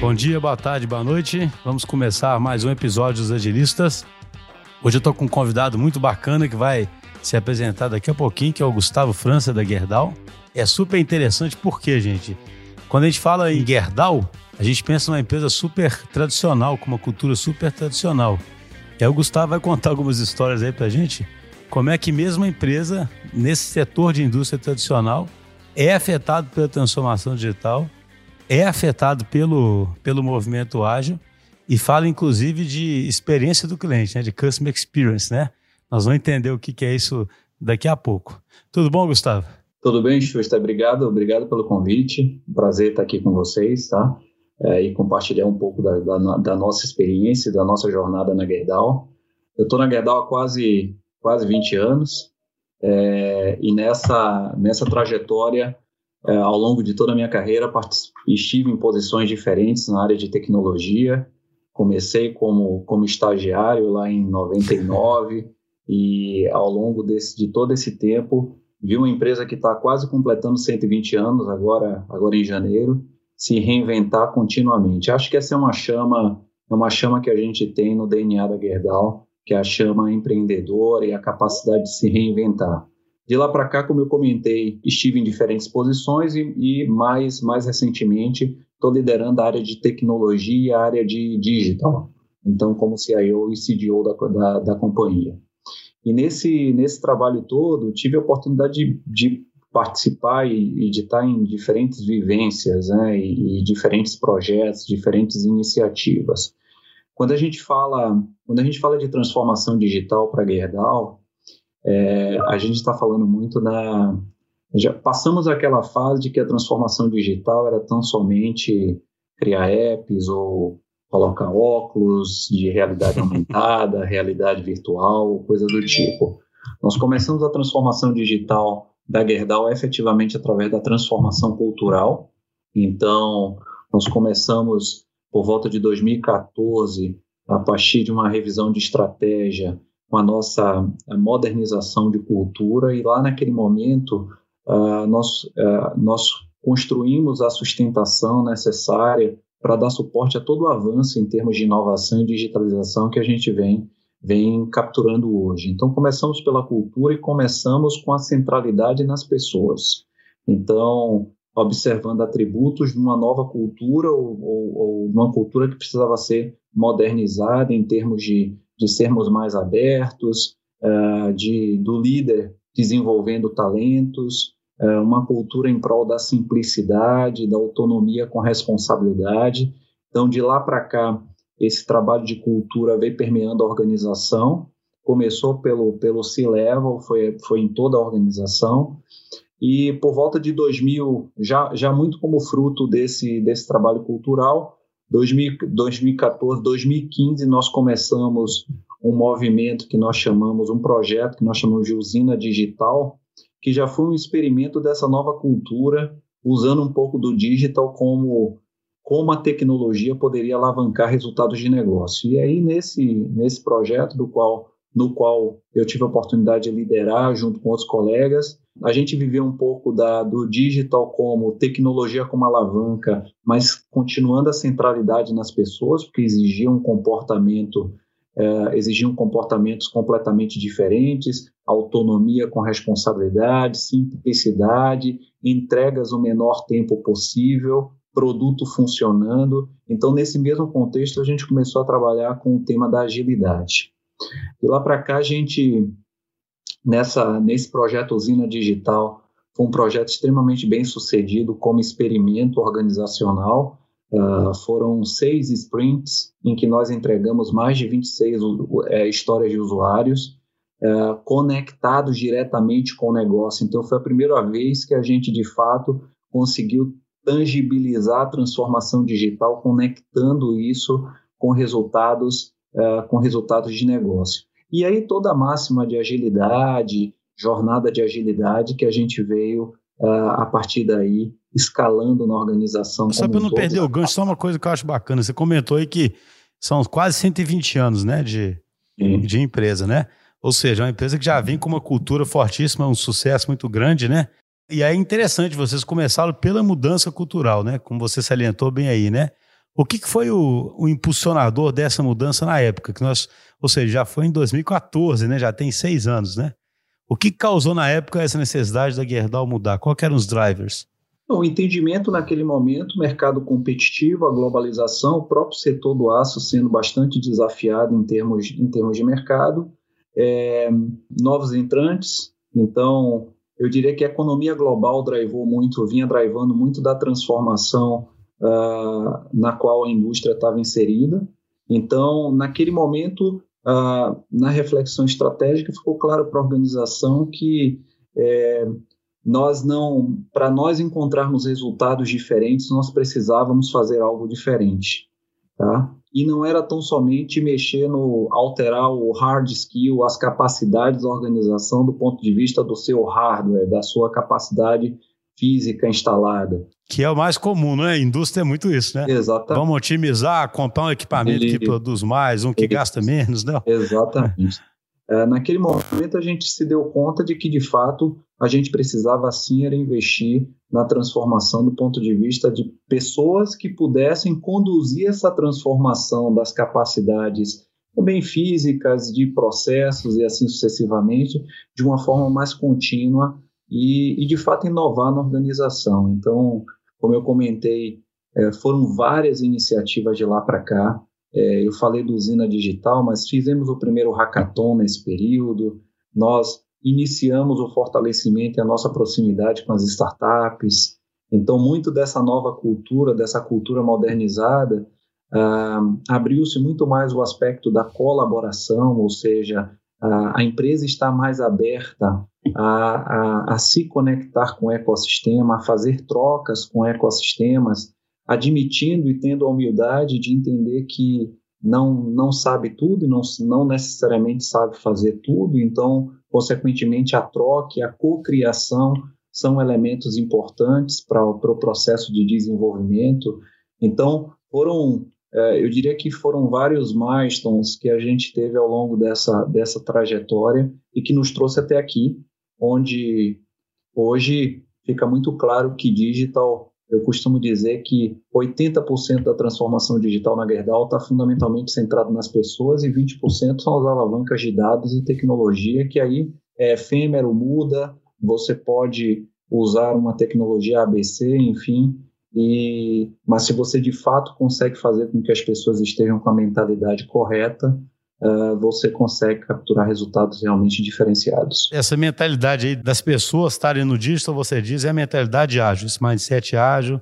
Bom dia, boa tarde, boa noite. Vamos começar mais um episódio dos Agilistas. Hoje eu estou com um convidado muito bacana que vai se apresentar daqui a pouquinho, que é o Gustavo França da Gerdau. É super interessante porque, gente, quando a gente fala em Gerdau, a gente pensa numa empresa super tradicional, com uma cultura super tradicional. E aí o Gustavo vai contar algumas histórias aí pra gente, como é que mesmo a empresa, nesse setor de indústria tradicional, é afetado pela transformação digital é afetado pelo, pelo movimento ágil e fala inclusive de experiência do cliente, né, de customer experience, né? Nós vamos entender o que, que é isso daqui a pouco. Tudo bom, Gustavo? Tudo bem, Xusta. Obrigado, obrigado pelo convite. prazer estar aqui com vocês, tá? É, e compartilhar um pouco da, da, da, nossa experiência, da nossa jornada na Gerdau. Eu estou na Gerdau há quase, quase 20 anos é, e nessa, nessa trajetória é, ao longo de toda a minha carreira, estive em posições diferentes na área de tecnologia. Comecei como, como estagiário lá em 99 e ao longo desse, de todo esse tempo vi uma empresa que está quase completando 120 anos agora, agora em janeiro, se reinventar continuamente. Acho que essa é uma chama, é uma chama que a gente tem no DNA da Gerdau, que é a chama empreendedora e a capacidade de se reinventar. De lá para cá, como eu comentei, estive em diferentes posições e, e mais, mais recentemente estou liderando a área de tecnologia e a área de digital. Então, como CIO e CDO da, da, da companhia. E nesse, nesse trabalho todo, tive a oportunidade de, de participar e, e, de estar em diferentes vivências né, e, e, diferentes projetos, diferentes iniciativas. Quando a gente fala, quando a gente fala de transformação digital para Gerdau, é, a gente está falando muito na. Já passamos aquela fase de que a transformação digital era tão somente criar apps ou colocar óculos de realidade aumentada, realidade virtual, coisa do tipo. Nós começamos a transformação digital da Gerdau efetivamente através da transformação cultural. Então, nós começamos por volta de 2014, a partir de uma revisão de estratégia, com a nossa modernização de cultura e lá naquele momento uh, nós, uh, nós construímos a sustentação necessária para dar suporte a todo o avanço em termos de inovação e digitalização que a gente vem, vem capturando hoje. Então, começamos pela cultura e começamos com a centralidade nas pessoas. Então, observando atributos de uma nova cultura ou, ou, ou uma cultura que precisava ser modernizada em termos de de sermos mais abertos, uh, de, do líder desenvolvendo talentos, uh, uma cultura em prol da simplicidade, da autonomia com responsabilidade. Então, de lá para cá, esse trabalho de cultura veio permeando a organização. Começou pelo, pelo C-Level, foi, foi em toda a organização. E por volta de 2000, já, já muito como fruto desse, desse trabalho cultural, 2014, 2015, nós começamos um movimento que nós chamamos, um projeto que nós chamamos de Usina Digital, que já foi um experimento dessa nova cultura, usando um pouco do digital como como a tecnologia poderia alavancar resultados de negócio. E aí nesse nesse projeto do qual no qual eu tive a oportunidade de liderar junto com outros colegas. A gente viveu um pouco da, do digital como tecnologia como alavanca, mas continuando a centralidade nas pessoas, porque exigia um comportamento, é, exigiam comportamentos completamente diferentes, autonomia com responsabilidade, simplicidade, entregas o menor tempo possível, produto funcionando. Então, nesse mesmo contexto, a gente começou a trabalhar com o tema da agilidade. E lá para cá a gente nessa nesse projeto Usina Digital foi um projeto extremamente bem sucedido como experimento organizacional. Uh, foram seis sprints em que nós entregamos mais de 26 uh, é, histórias de usuários uh, conectados diretamente com o negócio. Então, foi a primeira vez que a gente, de fato, conseguiu tangibilizar a transformação digital, conectando isso com resultados uh, com resultados de negócio. E aí toda a máxima de agilidade, jornada de agilidade que a gente veio uh, a partir daí escalando na organização. Só para um não todo. perder o gancho, só uma coisa que eu acho bacana. Você comentou aí que são quase 120 anos né, de, de empresa, né? Ou seja, é uma empresa que já vem com uma cultura fortíssima, um sucesso muito grande, né? E aí é interessante, vocês começaram pela mudança cultural, né? Como você salientou bem aí, né? O que, que foi o, o, impulsionador dessa mudança na época? Que nós, ou seja, já foi em 2014, né? Já tem seis anos, né? O que causou na época essa necessidade da Gerdau mudar? Qual eram os drivers? O entendimento naquele momento, mercado competitivo, a globalização, o próprio setor do aço sendo bastante desafiado em termos, em termos de mercado, é, novos entrantes. Então, eu diria que a economia global drivou muito, vinha drivando muito da transformação uh, na qual a indústria estava inserida. Então, naquele momento, uh, na reflexão estratégica, ficou claro para a organização que é, nós não, para nós encontrarmos resultados diferentes, nós precisávamos fazer algo diferente, tá? E não era tão somente mexer no alterar o hard skill, as capacidades da organização do ponto de vista do seu hardware, da sua capacidade física instalada. Que é o mais comum, né? A indústria é muito isso, né? Exatamente. Vamos otimizar, comprar um equipamento e... que produz mais, um que gasta menos, não? Exatamente. É, naquele momento a gente se deu conta de que, de fato, a gente precisava sim era investir na transformação do ponto de vista de pessoas que pudessem conduzir essa transformação das capacidades também físicas, de processos e assim sucessivamente, de uma forma mais contínua e, e de fato inovar na organização. Então, como eu comentei, é, foram várias iniciativas de lá para cá. É, eu falei do Usina Digital, mas fizemos o primeiro hackathon nesse período. Nós iniciamos o fortalecimento e a nossa proximidade com as startups. Então, muito dessa nova cultura, dessa cultura modernizada, ah, abriu-se muito mais o aspecto da colaboração, ou seja, a, a empresa está mais aberta a, a, a, se conectar com o ecossistema, a fazer trocas com ecossistemas, admitindo e tendo a humildade de entender que não, não sabe tudo e não, não necessariamente sabe fazer tudo, então Consequentemente, a troca e a cocriação são elementos importantes para o pro processo de desenvolvimento. Então, foram, é, eu diria que foram vários milestones que a gente teve ao longo dessa, dessa trajetória e que nos trouxe até aqui, onde hoje fica muito claro que digital eu costumo dizer que 80% da transformação digital na Gerdau está fundamentalmente centrado nas pessoas e 20% são as alavancas de dados e tecnologia, que aí é efêmero, muda, você pode usar uma tecnologia ABC, enfim, e, mas se você de fato consegue fazer com que as pessoas estejam com a mentalidade correta, uh, você consegue capturar resultados realmente diferenciados. Essa mentalidade aí das pessoas estarem no digital, você diz, é a mentalidade ágil, esse mindset ágil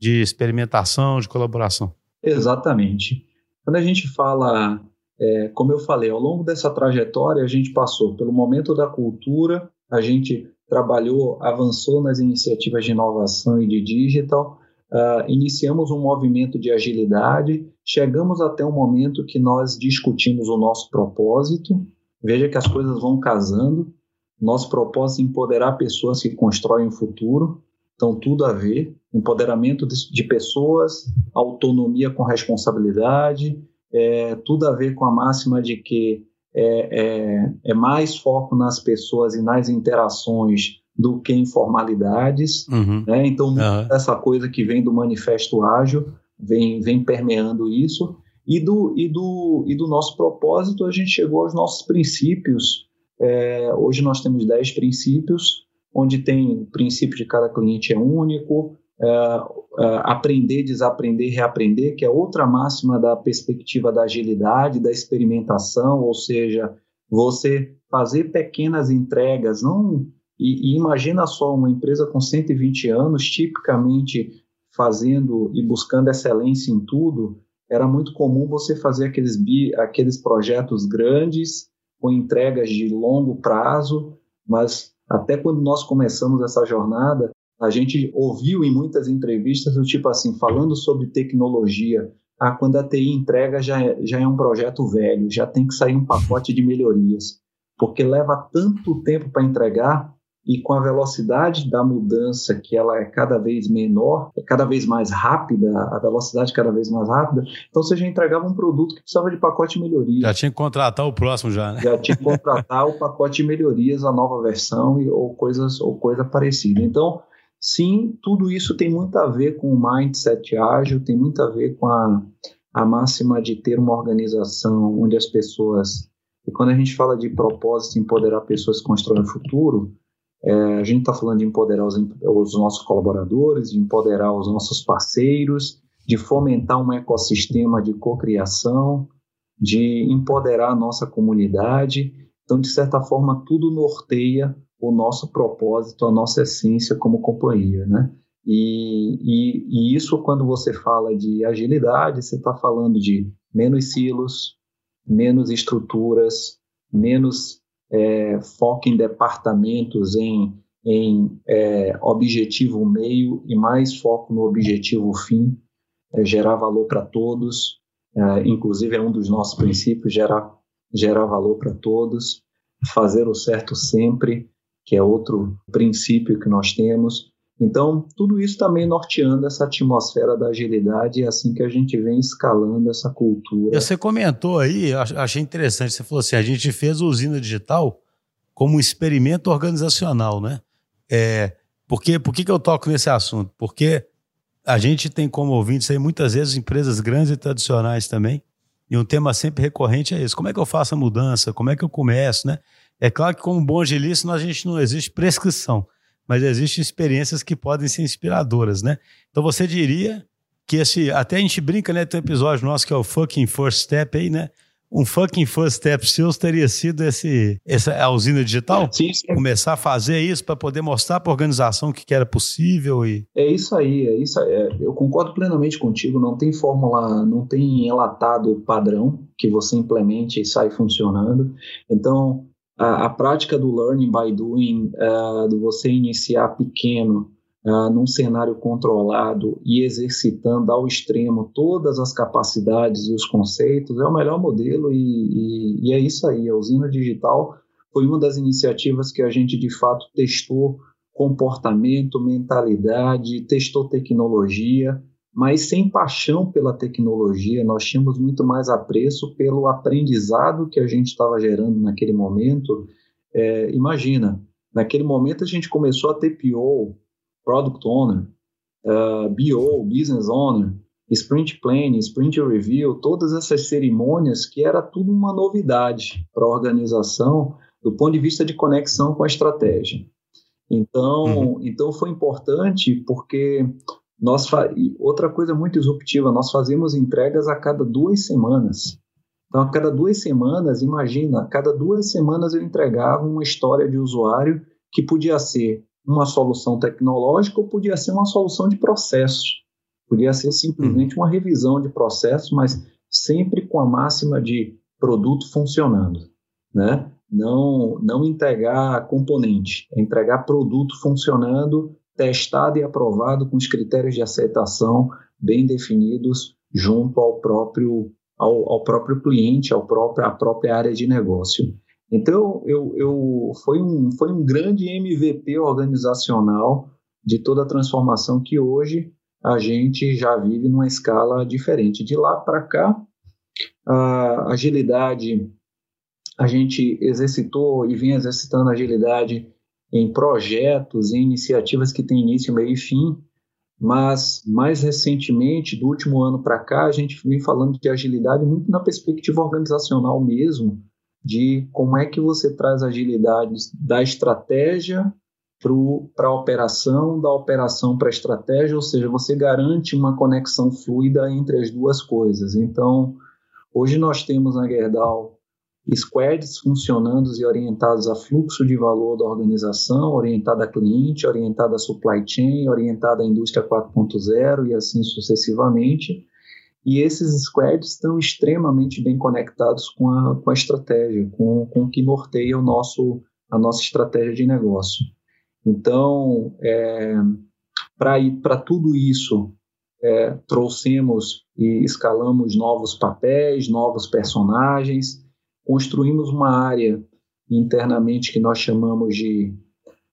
de experimentação, de colaboração. Exatamente. Quando a gente fala, é, como eu falei, ao longo dessa trajetória, a gente passou pelo momento da cultura, a gente trabalhou, avançou nas iniciativas de inovação e de digital, uh, iniciamos um movimento de agilidade, chegamos até um momento que nós discutimos o nosso propósito. Veja que as coisas vão casando. Nosso propósito é empoderar pessoas que constroem o futuro. Então, tudo a ver. Empoderamento de, de pessoas, autonomia com responsabilidade, é, tudo a ver com a máxima de que é, é, é, mais foco nas pessoas e nas interações do que em formalidades. Uhum. Né? Então, uhum. essa coisa que vem do manifesto ágil vem, vem permeando isso. E do, e, do, e do nosso propósito, a gente chegou aos nossos princípios. É, hoje nós temos 10 princípios, onde tem o princípio de cada cliente é único, é, é, aprender, desaprender, reaprender, que é outra máxima da perspectiva da agilidade, da experimentação, ou seja, você fazer pequenas entregas, não e, e, imagina só uma empresa com 120 anos, tipicamente fazendo e buscando excelência em tudo, era muito comum você fazer aqueles, bi, aqueles projetos grandes, com entregas de longo prazo, mas até quando nós começamos essa jornada, a gente ouviu em muitas entrevistas do tipo assim, falando sobre tecnologia, ah, quando a TI entrega já é, já é um projeto velho, já tem que sair um pacote de melhorias, porque leva tanto tempo para entregar e com a velocidade da mudança que ela é cada vez menor, é cada vez mais rápida, a velocidade cada vez mais rápida, então você já entregava um produto que precisava de pacote de melhorias. Já tinha que contratar o próximo já, né? Já tinha que contratar o pacote de melhorias, a nova versão e, ou coisas ou coisa parecida. Então, sim, tudo isso tem muito a ver com o mindset ágil, tem muito a ver com a, a máxima de ter uma organização onde as pessoas. E quando a gente fala de propósito, empoderar pessoas que constroem o futuro, é, a gente está falando de empoderar os, os nossos colaboradores, de empoderar os nossos parceiros, de fomentar um ecossistema de cocriação, de empoderar a nossa comunidade. Então, de certa forma, tudo norteia o nosso propósito, a nossa essência como companhia, né? E, e, e isso, quando você fala de agilidade, você está falando de menos silos, menos estruturas, menos é, em departamentos, em, em é, objetivo meio e mais foco no objetivo fim, é, gerar valor para todos, é, inclusive é um dos nossos princípios, gerar, gerar valor para todos, fazer o certo sempre, que é outro princípio que nós temos. Então, tudo isso também norteando essa atmosfera da agilidade, é assim que a gente vem escalando essa cultura. Você comentou aí, achei interessante, você falou assim, a gente fez a usina digital como um experimento organizacional, né? É, porque, por que, que eu toco nesse assunto? Porque a gente tem como ouvintes aí muitas vezes empresas grandes e tradicionais também, e um tema sempre recorrente é esse: como é que eu faço a mudança? Como é que eu começo, né? É claro que, como bom agilista, a gente não existe prescrição mas existem experiências que podem ser inspiradoras, né? Então você diria que esse. Até a gente brinca, né? Tem um episódio nosso que é o fucking first step aí, né? Um fucking first step seus teria sido esse, essa usina digital? Sim, sim. Começar a fazer isso para poder mostrar para a organização que, que era possível e. É isso aí, é isso aí. É, eu concordo plenamente contigo. Não tem fórmula, não tem enlatado padrão que você implemente e sai funcionando. Então, a, a prática do learning by doing, uh, do você iniciar pequeno, uh, num cenário controlado e exercitando ao extremo todas as capacidades e os conceitos, é o melhor modelo e, e, e é isso aí. A usina digital foi uma das iniciativas que a gente de fato testou comportamento, mentalidade, testou tecnologia mas sem paixão pela tecnologia, nós tínhamos muito mais apreço pelo aprendizado que a gente estava gerando naquele momento. É, imagina, naquele momento a gente começou a ter PO, Product Owner, uh, é, BO, Business Owner, Sprint Planning, Sprint Review, todas essas cerimônias que era tudo uma novidade para a organização do ponto de vista de conexão com a estratégia. Então, uhum. então foi importante porque nós fa... Outra coisa muito disruptiva, nós fazemos entregas a cada duas semanas. Então, a cada duas semanas, imagina, a cada duas semanas eu entregava uma história de usuário que podia ser uma solução tecnológica ou podia ser uma solução de processo. Podia ser simplesmente uma revisão de processo, mas sempre com a máxima de produto funcionando, né? Não, não entregar componente, é entregar produto funcionando testado e aprovado com os critérios de aceitação bem definidos junto ao próprio, ao, ao próprio cliente, ao próprio, à própria área de negócio. Então, eu, eu, foi, um, foi um grande MVP organizacional de toda a transformação que hoje a gente já vive numa escala diferente. De lá para cá, a agilidade, a gente exercitou e vem exercitando agilidade em projetos, em iniciativas que têm início, meio e fim, mas mais recentemente, do último ano para cá, a gente vem falando de agilidade muito na perspectiva organizacional mesmo, de como é que você traz agilidade da estratégia para a operação, da operação para a estratégia, ou seja, você garante uma conexão fluida entre as duas coisas. Então, hoje nós temos na Gerdau squads funcionando e orientados a fluxo de valor da organização, orientada a cliente, orientada a supply chain, orientada à indústria 4.0 e assim sucessivamente. E esses squads estão extremamente bem conectados com a, com a estratégia, com, com o que norteia o nosso, a nossa estratégia de negócio. Então, é, para tudo isso, é, trouxemos e escalamos novos papéis, novos personagens, construímos uma área internamente que nós chamamos de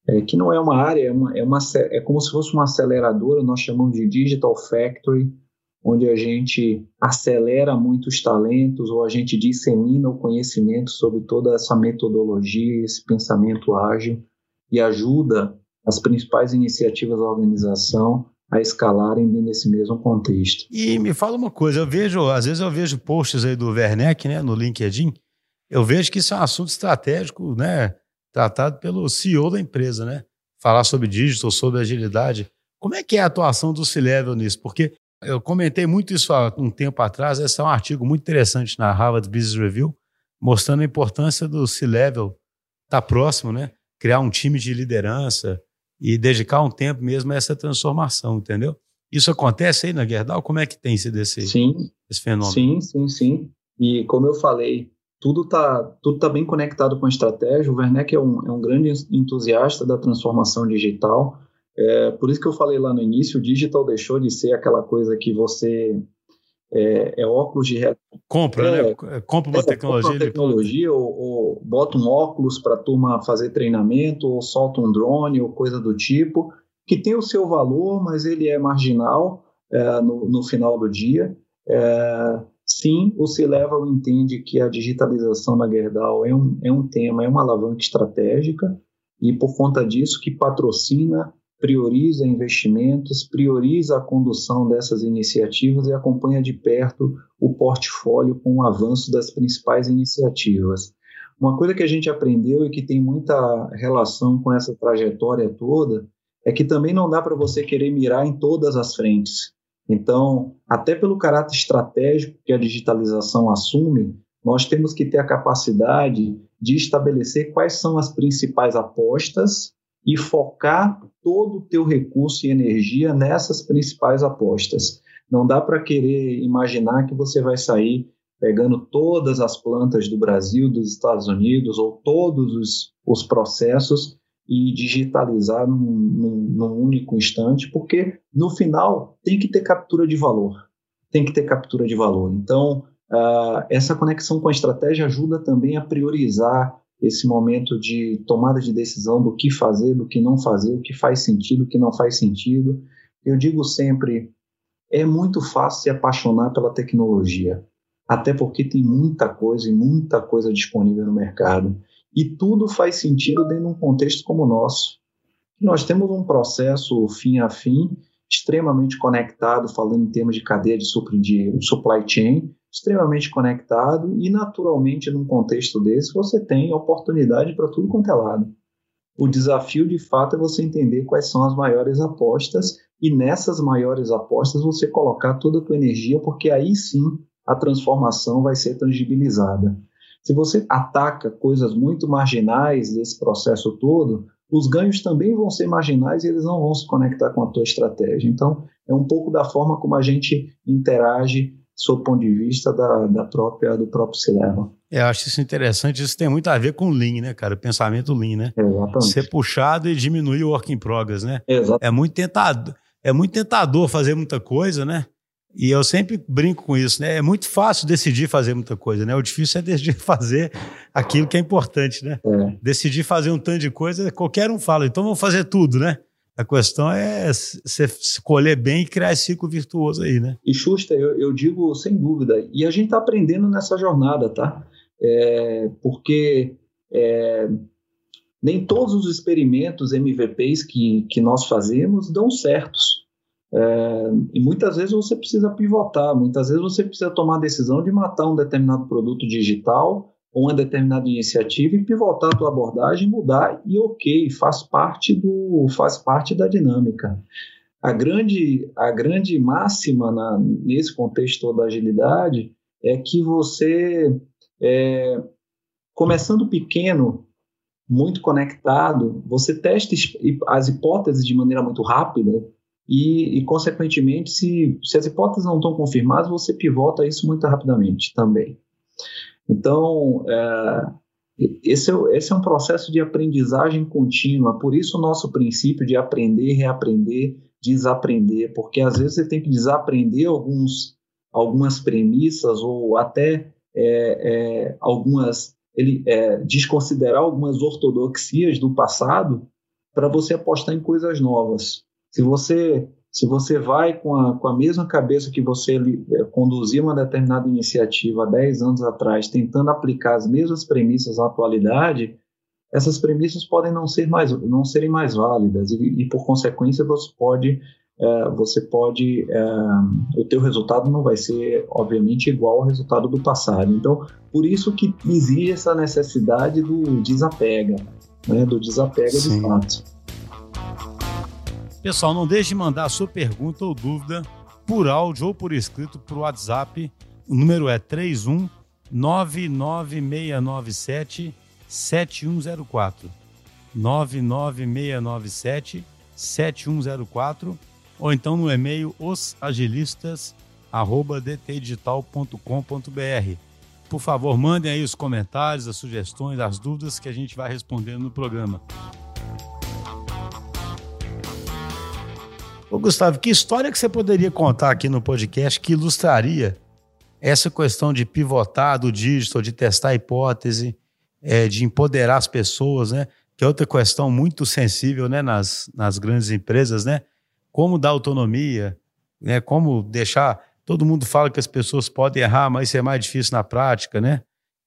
é, que não é uma área, é, uma, é, uma, é como se fosse uma aceleradora, nós chamamos de Digital Factory, onde a gente acelera muitos talentos ou a gente dissemina o conhecimento sobre toda essa metodologia, esse pensamento ágil e ajuda as principais iniciativas da organização a escalarem nesse mesmo contexto. E me fala uma coisa, eu vejo, às vezes eu vejo posts aí do Werneck, né, no LinkedIn, eu vejo que isso é um assunto estratégico, né, tratado pelo CEO da empresa, né? Falar sobre digital, sobre agilidade. Como é que é a atuação do C-Level nisso? Porque eu comentei muito isso há um tempo atrás, esse é um artigo muito interessante na Harvard Business Review, mostrando a importância do C-Level estar tá próximo, né? Criar um time de liderança, e dedicar um tempo mesmo a essa transformação, entendeu? Isso acontece aí na Gerdau? Como é que tem sido esse, sim, esse fenômeno? Sim, sim, sim. E como eu falei, tudo está tudo tá bem conectado com a estratégia. O Werneck é um, é um grande entusiasta da transformação digital. É, por isso que eu falei lá no início, o digital deixou de ser aquela coisa que você é, é óculos de realidade. Compra, né? é, né? Compra uma tecnologia. Compra uma tecnologia ou, ou, bota um óculos para a turma fazer treinamento, ou solta um drone, ou coisa do tipo, que tem o seu valor, mas ele é marginal é, no, no, final do dia. É, sim, o C-Level entende que a digitalização na Gerdau é um, é um tema, é uma alavanca estratégica, e por conta disso que patrocina prioriza investimentos, prioriza a condução dessas iniciativas e acompanha de perto o portfólio com o avanço das principais iniciativas. Uma coisa que a gente aprendeu e que tem muita relação com essa trajetória toda é que também não dá para você querer mirar em todas as frentes. Então, até pelo caráter estratégico que a digitalização assume, nós temos que ter a capacidade de estabelecer quais são as principais apostas e focar todo o teu recurso e energia nessas principais apostas. Não dá para querer imaginar que você vai sair pegando todas as plantas do Brasil, dos Estados Unidos, ou todos os, os processos e digitalizar num, num, num, único instante, porque no final tem que ter captura de valor. Tem que ter captura de valor. Então, uh, essa conexão com a estratégia ajuda também a priorizar esse momento de tomada de decisão do que fazer, do que não fazer, o que faz sentido, o que não faz sentido. Eu digo sempre, é muito fácil se apaixonar pela tecnologia, até porque tem muita coisa e muita coisa disponível no mercado. E tudo faz sentido dentro de um contexto como o nosso. Nós temos um processo fim a fim, extremamente conectado, falando em termos de cadeia de supply chain, extremamente conectado e, naturalmente, num contexto desse, você tem oportunidade para tudo quanto é lado. O desafio, de fato, é você entender quais são as maiores apostas e nessas maiores apostas você colocar toda a tua energia, porque aí sim a transformação vai ser tangibilizada. Se você ataca coisas muito marginais desse processo todo, os ganhos também vão ser marginais e eles não vão se conectar com a tua estratégia. Então, é um pouco da forma como a gente interage sob o ponto de vista da, da própria, do próprio Cinema. É, eu acho isso interessante, isso tem muito a ver com Lean, né, cara? O pensamento Lean, né? Exatamente. Ser puxado e diminuir o work in progress, né? Exato. É muito tentador, é muito tentador fazer muita coisa, né? E eu sempre brinco com isso, né? É muito fácil decidir fazer muita coisa, né? O difícil é decidir fazer aquilo que é importante, né? É. Decidir fazer um tanto de coisa, qualquer um fala, então vamos fazer tudo, né? A questão é você escolher bem e criar esse ciclo virtuoso aí, né? E Schuster, eu, eu digo sem dúvida, e a gente está aprendendo nessa jornada, tá? É, porque é, nem todos os experimentos MVPs que, que nós fazemos dão certos. É, e muitas vezes você precisa pivotar, muitas vezes você precisa tomar a decisão de matar um determinado produto digital uma determinada iniciativa e pivotar a tua abordagem, mudar e ok, faz parte do faz parte da dinâmica. A grande a grande máxima na, nesse contexto da agilidade é que você é, começando pequeno, muito conectado, você testa as hipóteses de maneira muito rápida e, e consequentemente, se, se as hipóteses não estão confirmadas, você pivota isso muito rapidamente também. Então, é, esse, é, esse é um processo de aprendizagem contínua, por isso o nosso princípio de aprender, reaprender, desaprender, porque às vezes você tem que desaprender alguns, algumas premissas ou até é, é, algumas, ele, é, desconsiderar algumas ortodoxias do passado para você apostar em coisas novas. Se você se você vai com a, com a mesma cabeça que você é, conduzia uma determinada iniciativa há 10 anos atrás, tentando aplicar as mesmas premissas à atualidade, essas premissas podem não ser mais não serem mais válidas e, e por consequência você pode é, você pode é, o teu resultado não vai ser obviamente igual ao resultado do passado então por isso que existe essa necessidade do desapega né, do desapega Sim. de fato pessoal não deixe de mandar sua pergunta ou dúvida por áudio ou por escrito para o WhatsApp o número é 31 99697 7104 99697 7104 ou então no e-mail osagilistas@dtdigital.com.br. Por favor, mandem aí os comentários, as sugestões, as dúvidas que a gente vai respondendo no programa. Ô Gustavo, que história que você poderia contar aqui no podcast que ilustraria essa questão de pivotar do digital, de testar a hipótese, é, de empoderar as pessoas, né? Que é outra questão muito sensível, né? Nas, nas grandes empresas, né? Como dar autonomia, né? Como deixar... Todo mundo fala que as pessoas podem errar, mas isso é mais difícil na prática, né?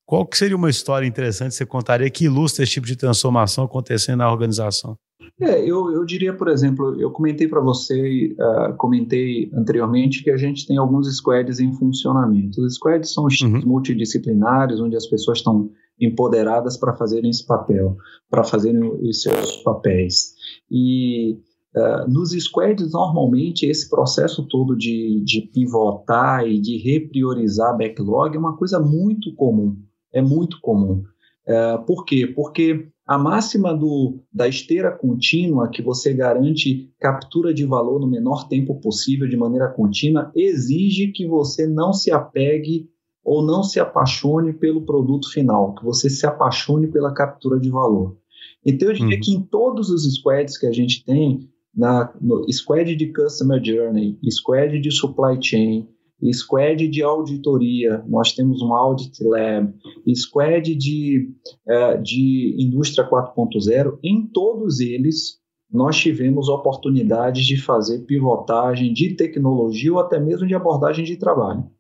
Qual que seria uma história interessante que você contaria que ilustra esse tipo de transformação acontecendo na organização? É, eu, eu diria, por exemplo, eu comentei para você, uh, comentei anteriormente que a gente tem alguns squads em funcionamento. Os squads são os uhum. multidisciplinares, onde as pessoas estão empoderadas para fazerem esse papel, para fazerem os seus papéis. E uh, nos squads, normalmente, esse processo todo de, de pivotar e de repriorizar backlog é uma coisa muito comum. É muito comum. Uh, por quê? Porque a máxima do, da esteira contínua, que você garante captura de valor no menor tempo possível, de maneira contínua, exige que você não se apegue ou não se apaixone pelo produto final, que você se apaixone pela captura de valor. Então, eu diria uhum. que em todos os squads que a gente tem, na, no squad de Customer Journey, squad de Supply Chain, squad de auditoria, nós temos um Audit Lab, squad de, uh, de Indústria 4.0, em todos eles nós tivemos oportunidades de fazer pivotagem de tecnologia ou até mesmo de abordagem de trabalho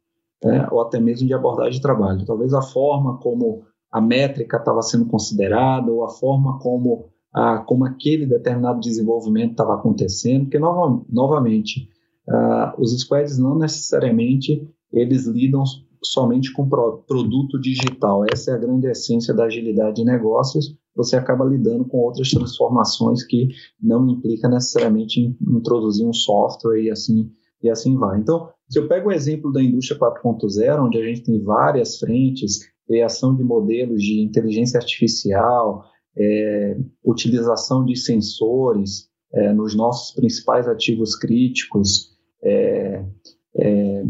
né, ou até mesmo de abordagem de trabalho. Talvez a forma como a métrica estava sendo considerada, ou a forma como, a, como aquele determinado desenvolvimento estava acontecendo, porque, nova, novamente, uh, os squads não necessariamente eles lidam somente com pro, produto digital. Essa é a grande essência da agilidade de negócios. Você acaba lidando com outras transformações que não implica necessariamente em introduzir um software e assim e assim vai. Então, se eu pego o exemplo da indústria 4.0, onde a gente tem várias frentes, criação de modelos de inteligência artificial, é, utilização de sensores é, nos nossos principais ativos críticos, é, é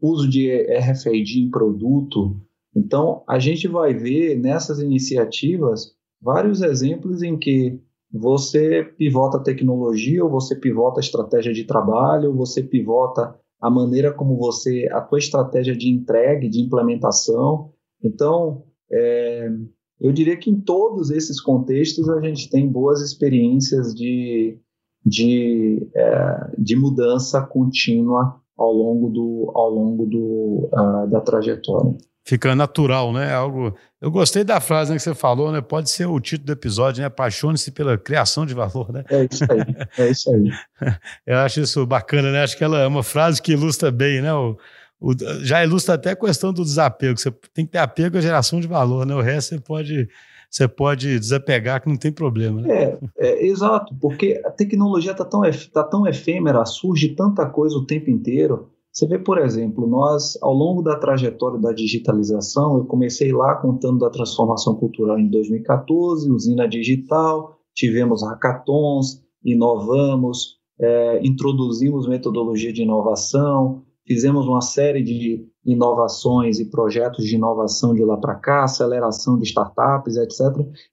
uso de RFID em produto. Então, a gente vai ver nessas iniciativas vários exemplos em que você pivota a tecnologia, ou você pivota a estratégia de trabalho, ou você pivota a maneira como você, a tua estratégia de entrega, de implementação. Então, é, eu diria que em todos esses contextos a gente tem boas experiências de, de, é, de mudança contínua ao longo, do, ao longo do, uh, da trajetória fica natural, né? Algo. Eu gostei da frase né, que você falou, né? Pode ser o título do episódio, né? Apaixone-se pela criação de valor, né? É isso aí. É isso aí. Eu acho isso bacana, né? Acho que ela é uma frase que ilustra bem, né? O, o, já ilustra até a questão do desapego. Você tem que ter apego à geração de valor, né? O resto você pode você pode desapegar que não tem problema. Né? É, é, exato, porque a tecnologia está tão, tá tão efêmera, surge tanta coisa o tempo inteiro você vê, por exemplo, nós, ao longo da trajetória da digitalização, eu comecei lá contando da transformação cultural em 2014, usina digital, tivemos hackathons, inovamos, é, introduzimos metodologia de inovação, fizemos uma série de inovações e projetos de inovação de lá para cá, aceleração de startups, etc.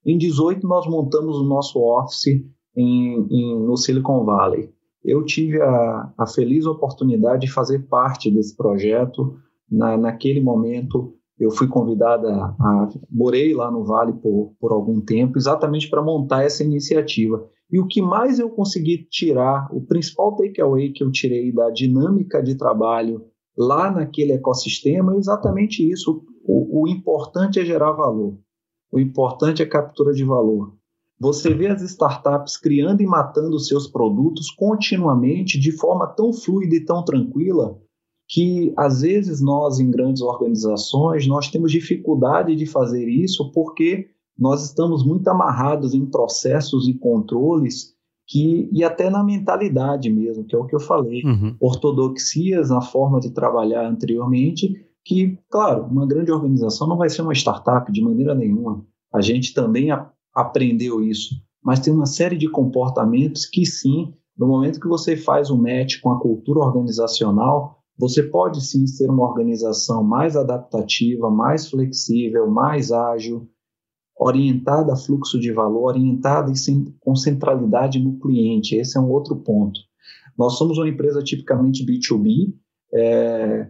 Em 18 nós montamos o nosso office em, em, no Silicon Valley eu tive a, a feliz oportunidade de fazer parte desse projeto. Na, naquele momento, eu fui convidada a, a, morei lá no Vale por, por algum tempo, exatamente para montar essa iniciativa. E o que mais eu consegui tirar, o principal takeaway que eu tirei da dinâmica de trabalho lá naquele ecossistema é exatamente isso. O, o importante é gerar valor. o importante é captura de valor. Você vê as startups criando e matando seus produtos continuamente de forma tão fluida e tão tranquila que às vezes nós em grandes organizações nós temos dificuldade de fazer isso porque nós estamos muito amarrados em processos e controles que e até na mentalidade mesmo, que é o que eu falei, uhum. ortodoxias na forma de trabalhar anteriormente, que, claro, uma grande organização não vai ser uma startup de maneira nenhuma. A gente também a, aprendeu isso, mas tem uma série de comportamentos que sim, no momento que você faz um match com a cultura organizacional, você pode sim ser uma organização mais adaptativa, mais flexível, mais ágil, orientada a fluxo de valor, orientada e com centralidade no cliente. Esse é um outro ponto. Nós somos uma empresa tipicamente B2B, é,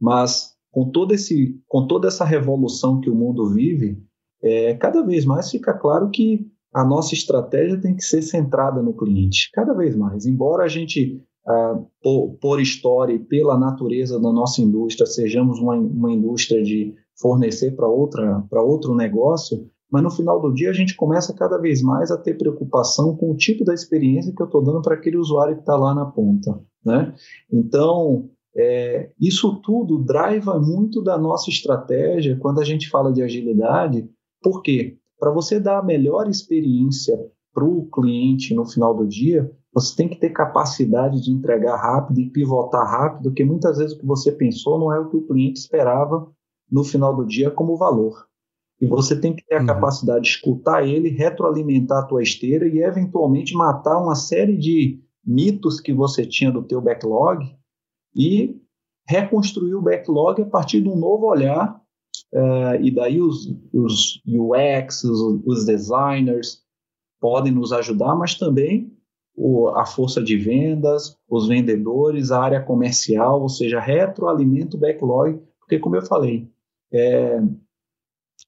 mas com, todo esse, com toda essa revolução que o mundo vive, é, cada vez mais fica claro que a nossa estratégia tem que ser centrada no cliente, cada vez mais. Embora a gente, ah, por, por, história e pela natureza da nossa indústria, sejamos uma, uma indústria de fornecer para outro negócio, mas no final do dia a gente começa cada vez mais a ter preocupação com o tipo da experiência que eu estou dando para aquele usuário que está lá na ponta. Né? Então, é, isso tudo driva muito da nossa estratégia quando a gente fala de agilidade, por quê? Para você dar a melhor experiência para o cliente no final do dia, você tem que ter capacidade de entregar rápido e pivotar rápido, porque muitas vezes o que você pensou não é o que o cliente esperava no final do dia como valor. E você tem que ter a uhum. capacidade de escutar ele, retroalimentar a tua esteira e eventualmente matar uma série de mitos que você tinha do teu backlog e reconstruir o backlog a partir de um novo olhar. Uh, e daí os, os UX, os, os, designers podem nos ajudar, mas também o, a força de vendas, os vendedores, a área comercial, ou seja, retroalimenta o backlog, porque como eu falei, é,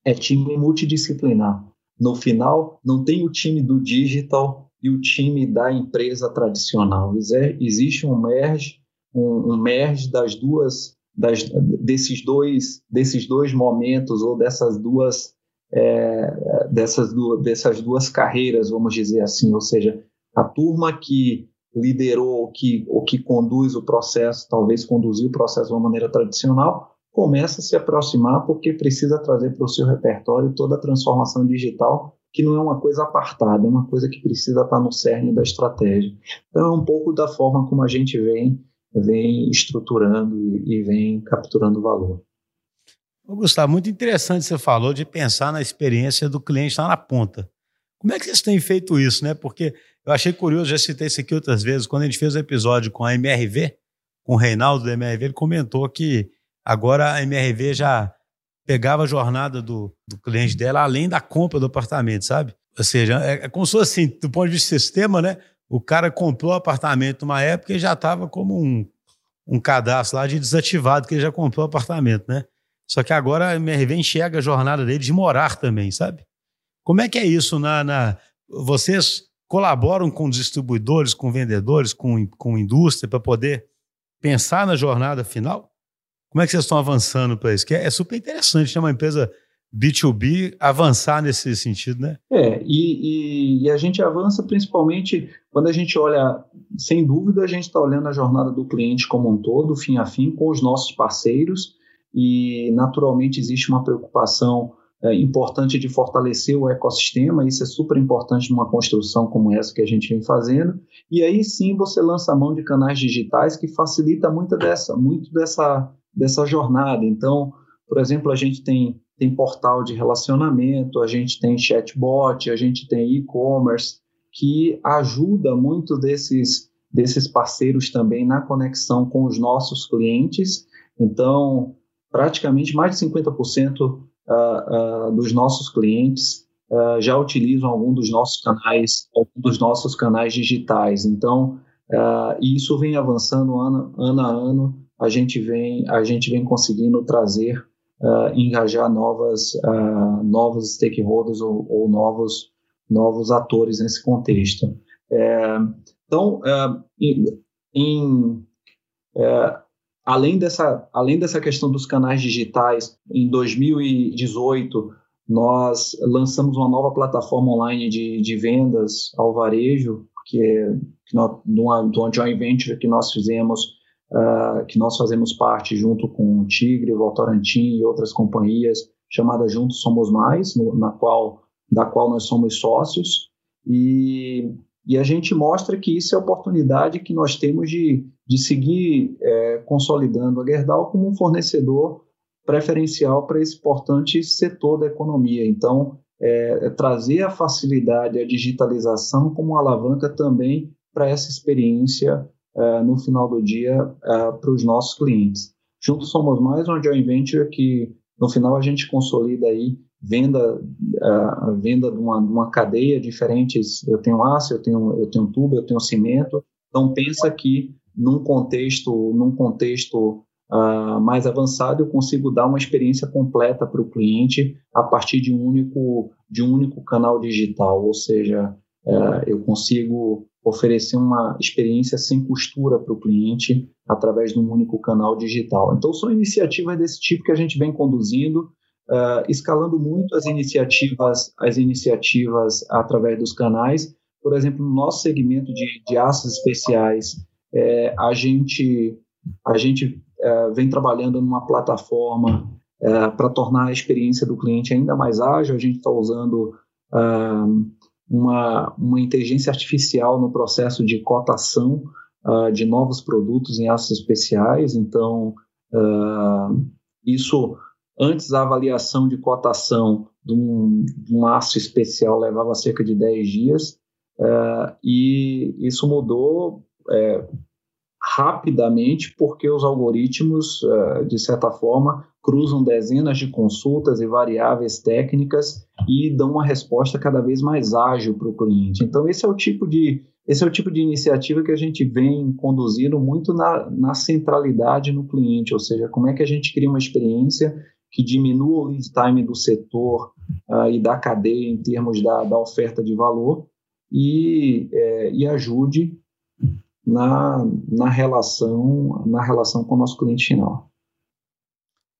é time multidisciplinar. No final, não tem o time do digital e o time da empresa tradicional. Existe um merge, um, um merge das duas, das, desses dois, desses dois momentos ou dessas duas, é, dessas, duas, dessas duas carreiras, vamos dizer assim. Ou seja, a turma que liderou, que, ou que conduz o processo, talvez conduziu o processo de uma maneira tradicional, começa a se aproximar porque precisa trazer para o seu repertório toda a transformação digital, que não é uma coisa apartada, é uma coisa que precisa estar no cerne da estratégia. Então, é um pouco da forma como a gente vem, vem estruturando e, e vem capturando valor. Gustavo, muito interessante você falou de pensar na experiência do cliente lá na ponta. Como é que vocês têm feito isso, né? Porque eu achei curioso, já citei isso aqui outras vezes, quando a gente fez o um episódio com a MRV, com o Reinaldo da MRV, ele comentou que Agora a MRV já pegava a jornada do, do cliente dela além da compra do apartamento, sabe? Ou seja, é, é como se fosse assim, do ponto de vista sistema, né? O cara comprou o apartamento numa época e já estava como um, um cadastro lá de desativado, que ele já comprou o apartamento, né? Só que agora a MRV enxerga a jornada dele de morar também, sabe? Como é que é isso na. na vocês colaboram com distribuidores, com vendedores, com, com indústria para poder pensar na jornada final? Como é que vocês estão avançando para isso? Que é, é, super interessante, né? Uma empresa B2B avançar nesse sentido, né? É, e, e, e a gente avança principalmente quando a gente olha, sem dúvida, a gente está olhando a jornada do cliente como um todo, fim a fim, com os nossos parceiros, e naturalmente existe uma preocupação é, importante de fortalecer o ecossistema, isso é super importante numa construção como essa que a gente vem fazendo, e aí sim você lança a mão de canais digitais que facilita muito dessa, muito dessa dessa jornada. Então, por exemplo, a gente tem, tem portal de relacionamento, a gente tem chatbot, a gente tem e-commerce, que ajuda muito desses, desses parceiros também na conexão com os nossos clientes. Então, praticamente mais de 50% uh, uh, dos nossos clientes uh, já utilizam algum dos nossos canais, algum dos nossos canais digitais. Então, uh, isso vem avançando ano, ano a ano a gente vem, a gente vem conseguindo trazer, uh, engajar novas, uh, novos stakeholders ou, ou, novos, novos atores nesse contexto. É, então, uh, em, é, além, dessa, além dessa questão dos canais digitais, em 2018 nós lançamos uma nova plataforma online de, de vendas ao varejo, que é de uma joint venture que nós fizemos, uh, que nós fazemos parte junto com o Tigre, Votorantim e outras companhias, chamada Juntos Somos Mais, no, na qual, da qual nós somos sócios. E, e a gente mostra que isso é a oportunidade que nós temos de, de seguir é, consolidando a Gerdau como um fornecedor preferencial para esse importante setor da economia. Então, é, é trazer a facilidade, a digitalização como alavanca também para essa experiência é, no final do dia é, para os nossos clientes. Juntos somos mais um joint venture que no final a gente consolida aí venda a venda de uma, de uma cadeia diferentes. Eu tenho aço, eu tenho eu tenho tubo, eu tenho cimento. Então pensa que num contexto num contexto uh, mais avançado, eu consigo dar uma experiência completa para o cliente a partir de um único, de um único canal digital, ou seja, uh, eu consigo oferecer uma experiência sem costura para o cliente através de um único canal digital. Então, são iniciativas desse tipo que a gente vem conduzindo, uh, escalando muito as iniciativas, as iniciativas através dos canais. Por exemplo, no nosso segmento de, de aços especiais, é, a gente a gente é, vem trabalhando numa plataforma é, para tornar a experiência do cliente ainda mais ágil. A gente está usando é, uma, uma inteligência artificial no processo de cotação de novos produtos em aços especiais. Então, isso antes a avaliação de cotação de um, de um aço especial levava cerca de 10 dias, e isso mudou rapidamente, porque os algoritmos, de certa forma, cruzam dezenas de consultas e variáveis técnicas e dão uma resposta cada vez mais ágil para o cliente. Então, esse é o tipo de esse é o tipo de iniciativa que a gente vem conduzindo muito na, na centralidade no cliente, ou seja, como é que a gente cria uma experiência que diminua o lead time do setor uh, e da cadeia em termos da, da oferta de valor e, é, e ajude na, na relação na relação com o nosso cliente final.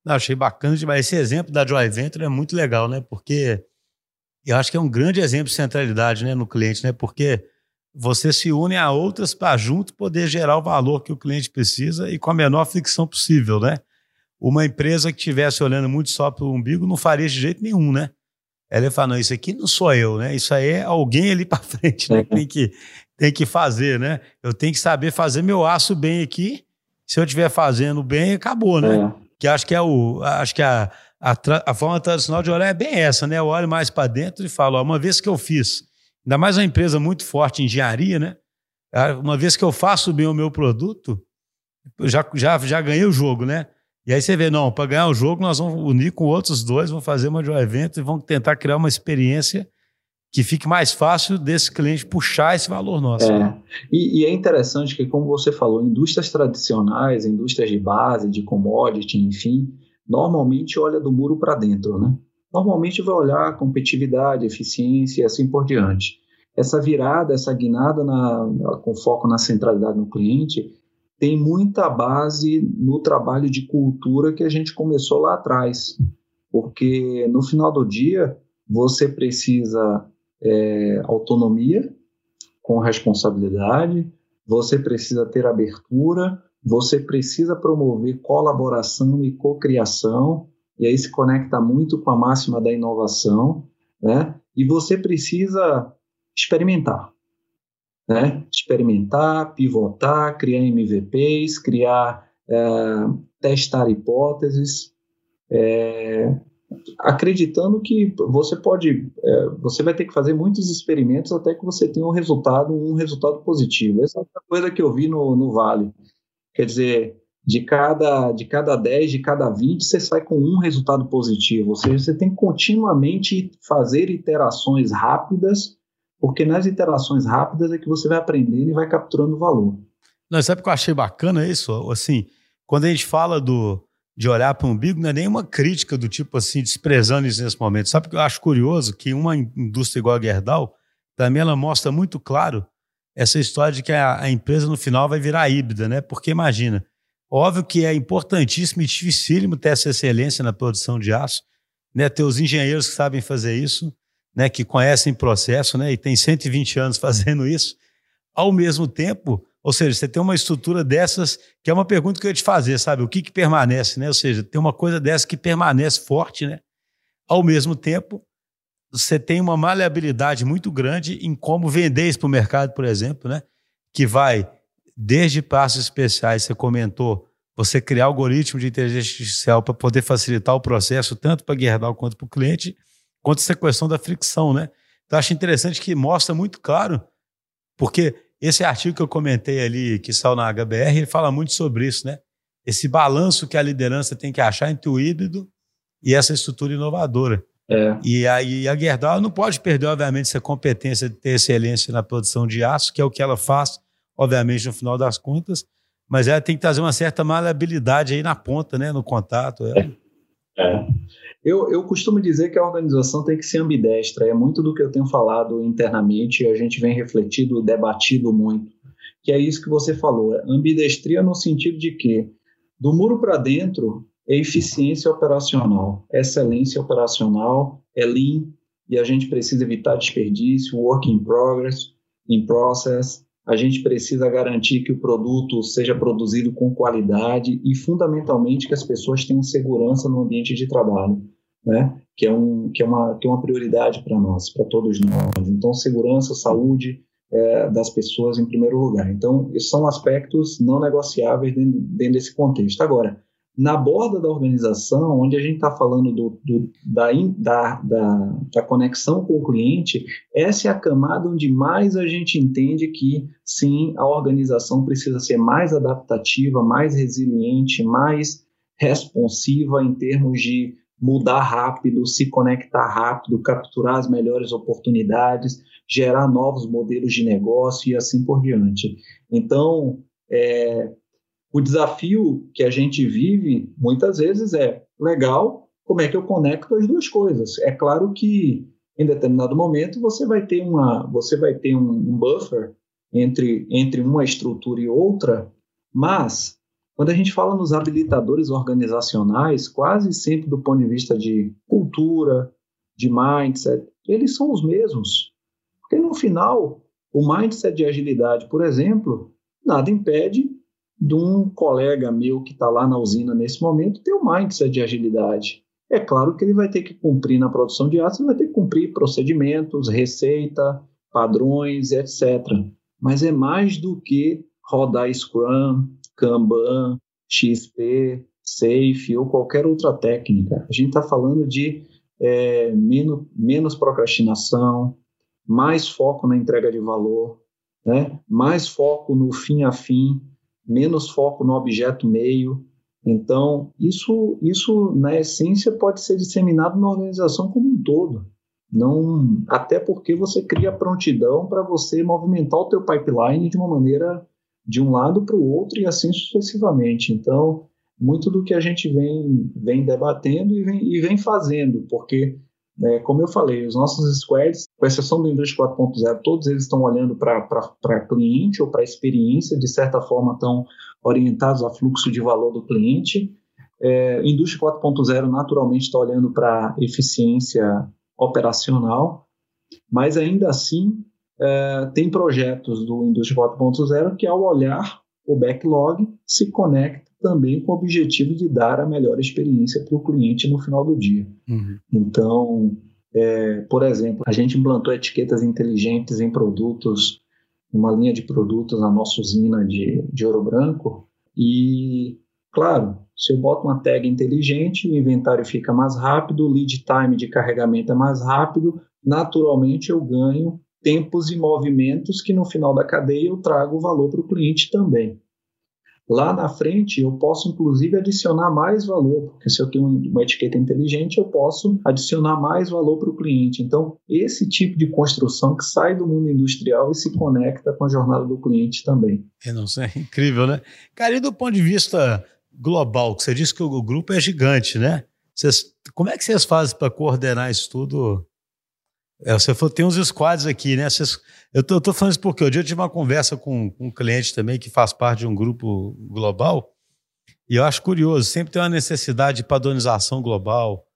Não, achei bacana demais. Esse exemplo da Joy Venture é muito legal, né? Porque eu acho que é um grande exemplo de centralidade né, no cliente, né? Porque você se une a outras para junto poder gerar o valor que o cliente precisa e com a menor fricção possível, né? Uma empresa que estivesse olhando muito só para o umbigo não faria de jeito nenhum, né? Ela ia falar, não, isso aqui não sou eu, né? Isso aí é alguém ali para frente, né? Que tem que tem que fazer, né? Eu tenho que saber fazer meu aço bem aqui. Se eu estiver fazendo bem, acabou, né? É. Que acho que é o. Acho que a, a, a, forma tradicional de olhar é bem essa, né? Eu olho mais para dentro e falo, ó, uma vez que eu fiz, ainda mais uma empresa muito forte em engenharia, né? Ah, uma vez que eu faço bem o meu produto, já, já, já ganhei o jogo, né? E aí você vê, não, para ganhar o jogo, nós vamos unir com outros dois, vamos fazer uma de um evento e vamos tentar criar uma experiência que fique mais fácil desse cliente puxar esse valor nosso. É. Né? E, e, é interessante que, como você falou, indústrias tradicionais, indústrias de base, de commodity, enfim, normalmente olha do muro para dentro, né? Normalmente vai olhar competitividade, eficiência e assim por diante. Essa virada, essa guinada na, com foco na centralidade no cliente, tem muita base no trabalho de cultura que a gente começou lá atrás. Porque no final do dia, você precisa é, autonomia com responsabilidade, você precisa ter abertura, você precisa promover colaboração e cocriação, e aí se conecta muito com a máxima da inovação, né? E você precisa experimentar, né? Experimentar, pivotar, criar MVPs, criar, é, testar hipóteses, é, acreditando que você pode, é, você vai ter que fazer muitos experimentos até que você tenha um resultado, um resultado positivo. Essa é a coisa que eu vi no, no Vale. Quer dizer, de cada, de cada 10, de cada 20, você sai com um resultado positivo. Ou seja, você tem que continuamente fazer iterações rápidas, porque nas iterações rápidas é que você vai aprendendo e vai capturando valor. Não, sabe o que eu achei bacana isso? Assim, quando a gente fala do, de olhar para o umbigo não é nenhuma crítica do tipo assim, desprezando isso nesse momento. Sabe o que eu acho curioso? Que uma indústria igual a Gerdau, também ela mostra muito claro essa história de que a, a, empresa no final vai virar híbrida, né? Porque imagina, óbvio que é importantíssimo e dificílimo ter essa excelência na produção de aço, né, ter os engenheiros que sabem fazer isso, né, que conhecem processo, né, e tem 120 anos fazendo isso, ao mesmo tempo, ou seja, você tem uma estrutura dessas, que é uma pergunta que eu ia te fazer, sabe? O que, que permanece, né? Ou seja, tem uma coisa dessa que permanece forte, né? Ao mesmo tempo, você tem uma maleabilidade muito grande em como vender isso para o mercado, por exemplo, né? Que vai desde passos especiais, você comentou, você criar algoritmo de inteligência artificial para poder facilitar o processo, tanto para a Gerdau quanto para o cliente, quanto essa questão da fricção, né? Então, acho interessante que mostra muito claro, porque esse artigo que eu comentei ali, que saiu na HBR, ele fala muito sobre isso, né? Esse balanço que a liderança tem que achar entre o híbrido e essa estrutura inovadora. É. E aí a Gerdau não pode perder, obviamente, essa competência de ter excelência na produção de aço, que é o que ela faz, obviamente, no final das contas, mas ela tem que trazer uma certa maleabilidade aí na ponta, né, no contato. É. é. Eu, eu costumo dizer que a organização tem que ser ambidestra, é muito do que eu tenho falado internamente a gente vem refletido, debatido muito, que é isso que você falou, é ambidestria no sentido de que do muro para dentro é eficiência operacional, excelência operacional, é lean, e a gente precisa evitar desperdício, work in progress, in process, a gente precisa garantir que o produto seja produzido com qualidade e, fundamentalmente, que as pessoas tenham segurança no ambiente de trabalho, né? que, é um, que, é uma, que é uma prioridade para nós, para todos nós. Então, segurança, saúde é, das pessoas em primeiro lugar. Então, esses são aspectos não negociáveis dentro, dentro desse contexto. Agora, na borda da organização, onde a gente está falando do, do, da, da, da, da, conexão com o cliente, essa é a camada onde mais a gente entende que, sim, a organização precisa ser mais adaptativa, mais resiliente, mais responsiva em termos de mudar rápido, se conectar rápido, capturar as melhores oportunidades, gerar novos modelos de negócio e assim por diante. Então, é, o desafio que a gente vive muitas vezes é legal, como é que eu conecto as duas coisas? É claro que em determinado momento você vai ter uma, você vai ter um, um buffer entre, entre uma estrutura e outra, mas quando a gente fala nos habilitadores organizacionais, quase sempre do ponto de vista de cultura, de mindset, eles são os mesmos. Porque no final, o mindset de agilidade, por exemplo, nada impede de um colega meu que está lá na usina nesse momento ter o mindset de agilidade. É claro que ele vai ter que cumprir na produção de aço, ele vai ter que cumprir procedimentos, receita, padrões, etc. Mas é mais do que rodar Scrum, Kanban, XP, Safe ou qualquer outra técnica. A gente está falando de é, menos, menos procrastinação, mais foco na entrega de valor, né? mais foco no fim a fim, menos foco no objeto meio. Então, isso, isso na essência pode ser disseminado na organização como um todo. Não, até porque você cria prontidão para você movimentar o teu pipeline de uma maneira de um lado para o outro e assim sucessivamente. Então, muito do que a gente vem, vem debatendo e vem, e vem fazendo, porque é, como eu falei, os nossos squads, com exceção do Indústria 4.0, todos eles estão olhando para cliente ou para experiência, de certa forma estão orientados a fluxo de valor do cliente. É, Indústria 4.0 naturalmente está olhando para eficiência operacional, mas ainda assim é, tem projetos do Indústria 4.0 que, ao olhar o backlog, se conecta também com o objetivo de dar a melhor experiência para o cliente no final do dia. Uhum. Então, é, por exemplo, a gente implantou etiquetas inteligentes em produtos, uma linha de produtos na nossa usina de, de ouro branco, e, claro, se eu boto uma tag inteligente, o inventário fica mais rápido, o lead time de carregamento é mais rápido, naturalmente eu ganho tempos e movimentos que no final da cadeia eu trago valor para o cliente também. Lá na frente, eu posso inclusive adicionar mais valor, porque se eu tenho uma etiqueta inteligente, eu posso adicionar mais valor para o cliente. Então, esse tipo de construção que sai do mundo industrial e se conecta com a jornada do cliente também. Eu não é incrível, né? Cara, e do ponto de vista global, que você disse que o grupo é gigante, né? Vocês, como é que vocês fazem para coordenar isso tudo é, você falou, tem uns squads aqui, né? Vocês, eu, tô, falando isso porque um dia eu tive uma conversa com, com um cliente também que faz parte de um grupo global e eu acho curioso, sempre tem uma necessidade de padronização global,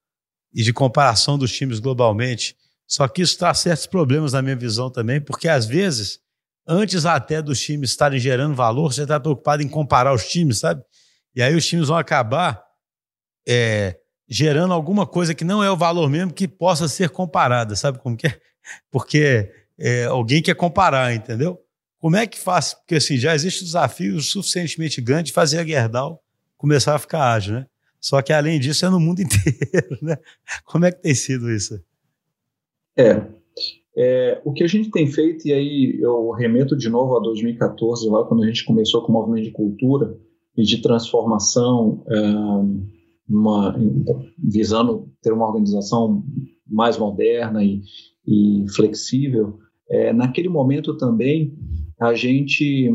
e de comparação dos times globalmente. Só que isso traz certos problemas na minha visão também, porque às vezes, antes até dos times estarem gerando valor, você está preocupado em comparar os times, sabe? E aí os times vão acabar é, gerando alguma coisa que não é o valor mesmo que possa ser comparada, sabe como que é? Porque é, alguém quer comparar, entendeu? Como é que faz? Porque assim, já existe um desafio suficientemente grande de fazer a Gerdau começar a ficar ágil, né? Só que além disso é no mundo inteiro, né? Como é que tem sido isso? É, é, o que a gente tem feito, e aí eu remeto de novo a 2014, lá quando a gente começou com o movimento de cultura e de transformação, uma, visando ter uma organização mais moderna e, e flexível, é, naquele momento também a gente,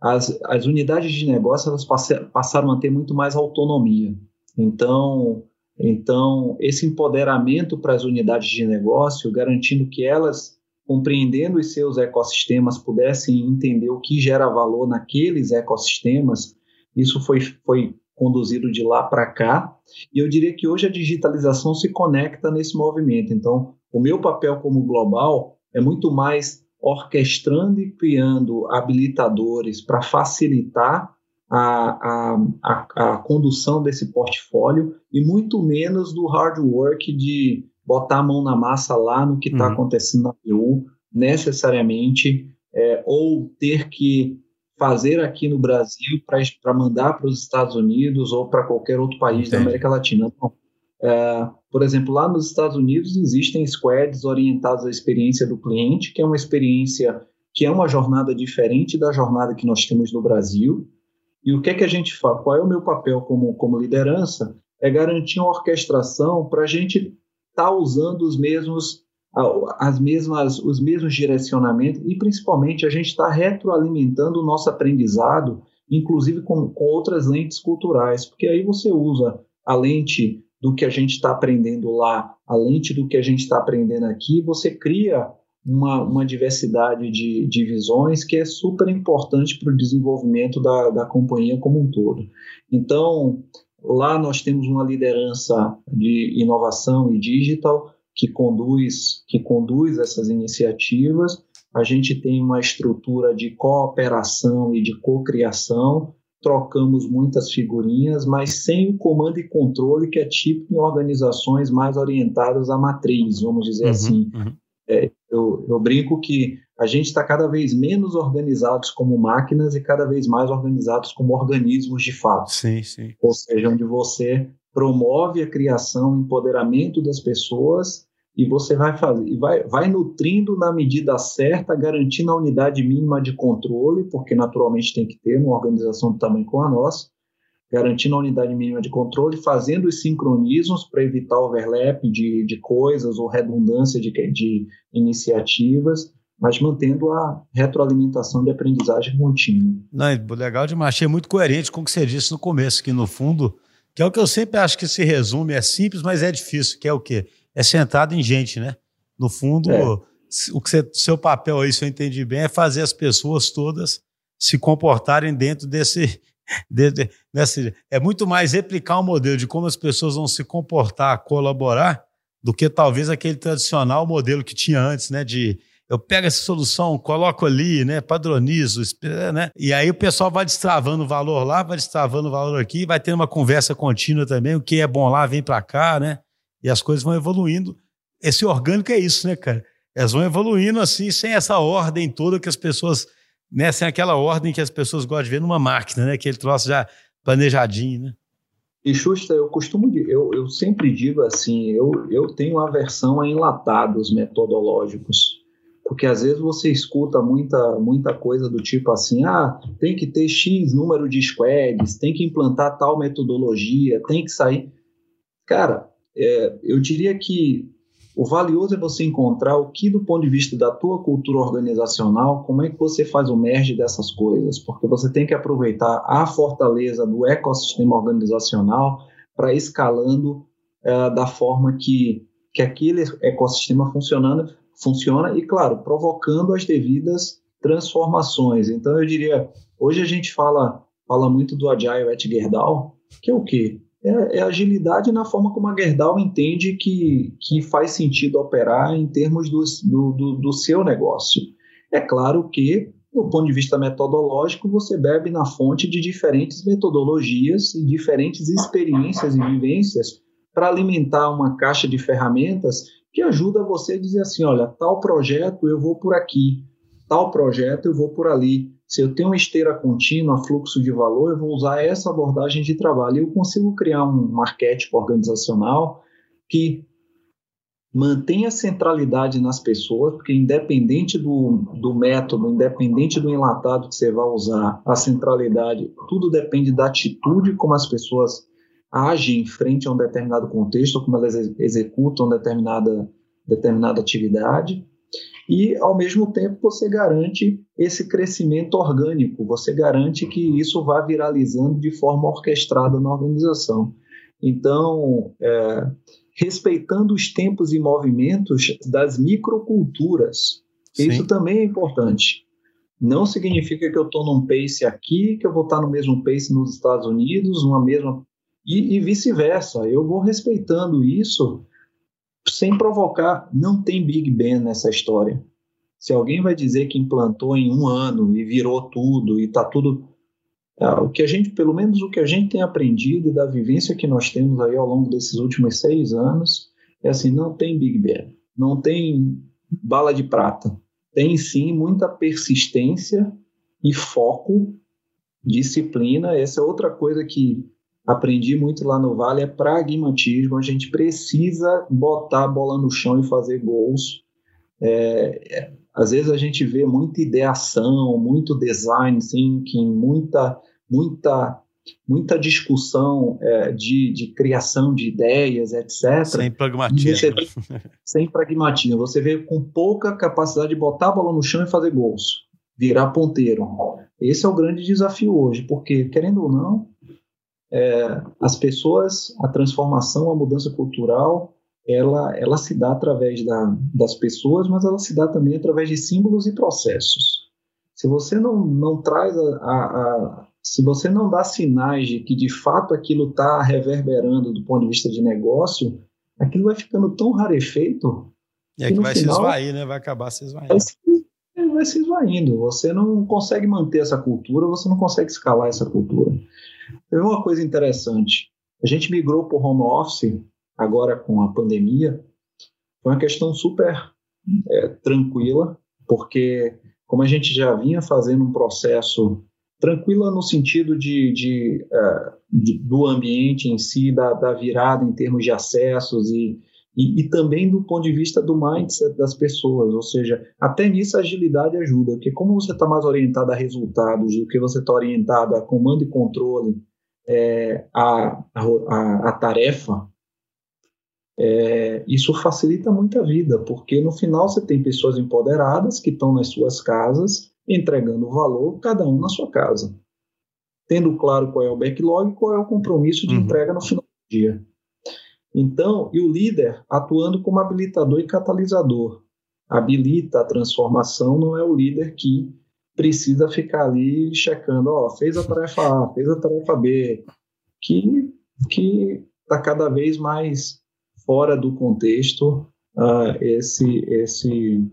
as, as unidades de negócio elas passaram a ter muito mais autonomia. Então, então, esse empoderamento para as unidades de negócio, garantindo que elas, compreendendo os seus ecossistemas, pudessem entender o que gera valor naqueles ecossistemas, isso foi, foi conduzido de lá para cá. E eu diria que hoje a digitalização se conecta nesse movimento. Então, o meu papel como global é muito mais orquestrando e criando habilitadores para facilitar a, a, a, condução desse portfólio e muito menos do hard work de botar a mão na massa lá no que está uhum. acontecendo na PU, necessariamente, é, ou ter que fazer aqui no Brasil para mandar para os Estados Unidos ou para qualquer outro país Entendi. da América Latina. Então, é, por exemplo, lá nos Estados Unidos existem squads orientados à experiência do cliente, que é uma experiência que é uma jornada diferente da jornada que nós temos no Brasil, e o que é que a gente faz? Qual é o meu papel como, como liderança? É garantir uma orquestração para a gente estar tá usando os mesmos, as mesmas, os mesmos direcionamentos e, principalmente, a gente está retroalimentando o nosso aprendizado, inclusive com, com outras lentes culturais, porque aí você usa a lente do que a gente está aprendendo lá, a lente do que a gente está aprendendo aqui, você cria uma, uma diversidade de, de visões que é super importante para o desenvolvimento da, da companhia como um todo. Então, lá nós temos uma liderança de inovação e digital que conduz, que conduz essas iniciativas. A gente tem uma estrutura de cooperação e de cocriação, trocamos muitas figurinhas, mas sem o comando e controle que é típico em organizações mais orientadas à matriz, vamos dizer uhum, assim. Uhum. É, eu, eu, brinco que a gente está cada vez menos organizados como máquinas e cada vez mais organizados como organismos de fato. Sim, sim. Ou seja, onde você promove a criação, empoderamento das pessoas e você vai fazer, vai, vai nutrindo na medida certa, garantindo a unidade mínima de controle, porque naturalmente tem que ter uma organização do tamanho como a nossa, garantindo a unidade mínima de controle, fazendo os sincronismos para evitar overlap de, de coisas ou redundância de, de iniciativas, mas mantendo a retroalimentação de aprendizagem contínua. Não, legal demais. Achei muito coerente com o que você disse no começo, que no fundo, que é o que eu sempre acho que se resume, é simples, mas é difícil, que é o quê? É centrado em gente, né? No fundo, é. o que você, seu papel aí, se eu entendi bem, é fazer as pessoas todas se comportarem dentro desse de, de, nessa, é muito mais replicar um modelo de como as pessoas vão se comportar, colaborar, do que talvez aquele tradicional modelo que tinha antes, né? De eu pego essa solução, coloco ali, né? Padronizo, né? E aí o pessoal vai destravando o valor lá, vai destravando o valor aqui, vai tendo uma conversa contínua também. O que é bom lá vem para cá, né? E as coisas vão evoluindo. Esse orgânico é isso, né, cara? Elas vão evoluindo assim, sem essa ordem toda que as pessoas né, sem aquela ordem que as pessoas gostam de ver numa máquina, né? Aquele troço já planejadinho, né? E Xuxa, eu costumo, eu, eu sempre digo assim, eu, eu tenho aversão a enlatados metodológicos, porque às vezes você escuta muita, muita coisa do tipo assim, ah, tem que ter X número de squads, tem que implantar tal metodologia, tem que sair. Cara, é, eu diria que o valioso é você encontrar o que, do ponto de vista da tua cultura organizacional, como é que você faz o merge dessas coisas, porque você tem que aproveitar a fortaleza do ecossistema organizacional para escalando uh, da forma que, que aquele ecossistema funcionando, funciona e, claro, provocando as devidas transformações. Então, eu diria, hoje a gente fala, fala muito do Agile at Gerdau, que é o quê? é, é agilidade na forma como a Gerdau entende que, que faz sentido operar em termos do, do, do, do seu negócio. É claro que, do ponto de vista metodológico, você bebe na fonte de diferentes metodologias e diferentes experiências e vivências para alimentar uma caixa de ferramentas que ajuda você a dizer assim, olha, tal projeto eu vou por aqui, tal projeto eu vou por ali. Se eu tenho uma esteira contínua, fluxo de valor, eu vou usar essa abordagem de trabalho. Eu consigo criar um arquétipo organizacional que mantenha centralidade nas pessoas, porque independente do, do método, independente do enlatado que você vai usar, a centralidade, tudo depende da atitude como as pessoas agem frente a um determinado contexto, como elas executam determinada, determinada atividade e, ao mesmo tempo, você garante esse crescimento orgânico, você garante que isso vá viralizando de forma orquestrada na organização. Então, é, respeitando os tempos e movimentos das microculturas, Sim. isso também é importante. Não significa que eu estou num pace aqui, que eu vou estar no mesmo pace nos Estados Unidos, numa mesma. E, e vice-versa. Eu vou respeitando isso sem provocar, não tem Big Bang nessa história. Se alguém vai dizer que implantou em um ano e virou tudo e está tudo. É, o que a gente, pelo menos o que a gente tem aprendido e da vivência que nós temos aí ao longo desses últimos seis anos, é assim: não tem Big Bang, não tem bala de prata. Tem sim muita persistência e foco, disciplina. Essa é outra coisa que aprendi muito lá no Vale é pragmatismo. A gente precisa botar a bola no chão e fazer gols. É, é, às vezes a gente vê muita ideação, muito design thinking, muita, muita, muita discussão é, de, de criação de ideias, etc. Sem pragmatismo. Você, sem pragmatismo. Você vê com pouca capacidade de botar a bola no chão e fazer gols, virar ponteiro. Esse é o grande desafio hoje, porque, querendo ou não, é, as pessoas, a transformação, a mudança cultural, ela, ela se dá através da, das pessoas, mas ela se dá também através de símbolos e processos. Se você não, não traz a, a, a se você não dá sinais de que de fato aquilo está reverberando do ponto de vista de negócio, aquilo vai ficando tão rarefeito. E é que, que vai final, se esvair, né? Vai acabar se esvaindo. Vai se, vai se esvaindo. Você não consegue manter essa cultura, você não consegue escalar essa cultura. Teve uma coisa interessante. A gente migrou para o home office agora com a pandemia. Foi uma questão super é, tranquila, porque como a gente já vinha fazendo um processo tranquila no sentido de, de, é, de do ambiente em si, da, da, virada em termos de acessos e, e, e, também do ponto de vista do mindset das pessoas, ou seja, até nisso a agilidade ajuda, porque como você está mais orientado a resultados do que você está orientado a comando e controle, é, a, a, a, tarefa, é, isso facilita muito a vida, porque no final você tem pessoas empoderadas que estão nas suas casas entregando valor, cada um na sua casa, tendo claro qual é o backlog e qual é o compromisso de uhum. entrega no final do dia. Então, e o líder atuando como habilitador e catalisador. Habilita a transformação, não é o líder que precisa ficar ali checando, ó, fez a tarefa A, fez a tarefa B, que que está cada vez mais fora do contexto uh, esse esse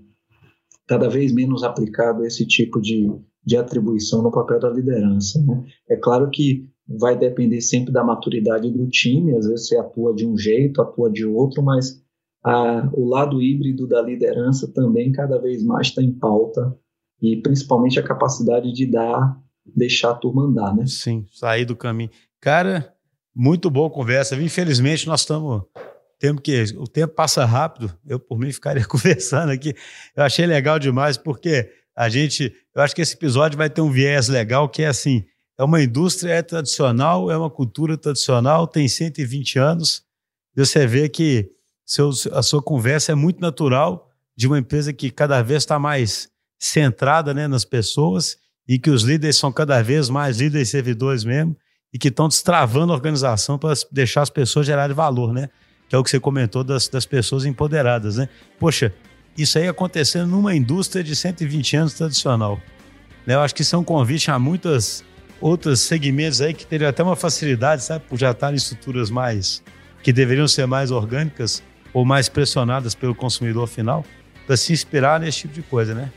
cada vez menos aplicado esse tipo de, de atribuição no papel da liderança. Né? É claro que vai depender sempre da maturidade do time, às vezes você atua de um jeito, atua de outro, mas a, o lado híbrido da liderança também cada vez mais está em pauta e principalmente a capacidade de dar, deixar a turma andar, né? Sim, sair do caminho. Cara, muito boa conversa. Infelizmente nós estamos tempo que o tempo passa rápido. Eu por mim ficaria conversando aqui. Eu achei legal demais porque a gente, eu acho que esse episódio vai ter um viés legal que é assim, é uma indústria é tradicional, é uma cultura tradicional, tem 120 anos. E você vê que seu, a sua conversa é muito natural de uma empresa que cada vez está mais centrada né, nas pessoas e que os líderes são cada vez mais líderes servidores mesmo e que estão destravando a organização para deixar as pessoas gerarem valor, né? Que é o que você comentou das, das pessoas empoderadas, né? Poxa, isso aí acontecendo numa indústria de 120 anos tradicional. Né? Eu acho que isso é um convite a muitas outros segmentos aí que teriam até uma facilidade, sabe, por já estar em estruturas mais que deveriam ser mais orgânicas ou mais pressionadas pelo consumidor final, para se inspirar nesse tipo de coisa, né?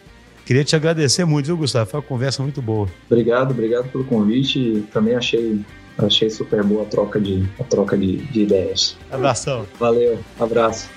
Queria te agradecer muito, viu, Gustavo? Foi uma conversa muito boa. Obrigado, obrigado pelo convite. Também achei, achei super boa a troca de, a troca de, de ideias. Abração. Valeu, abraço.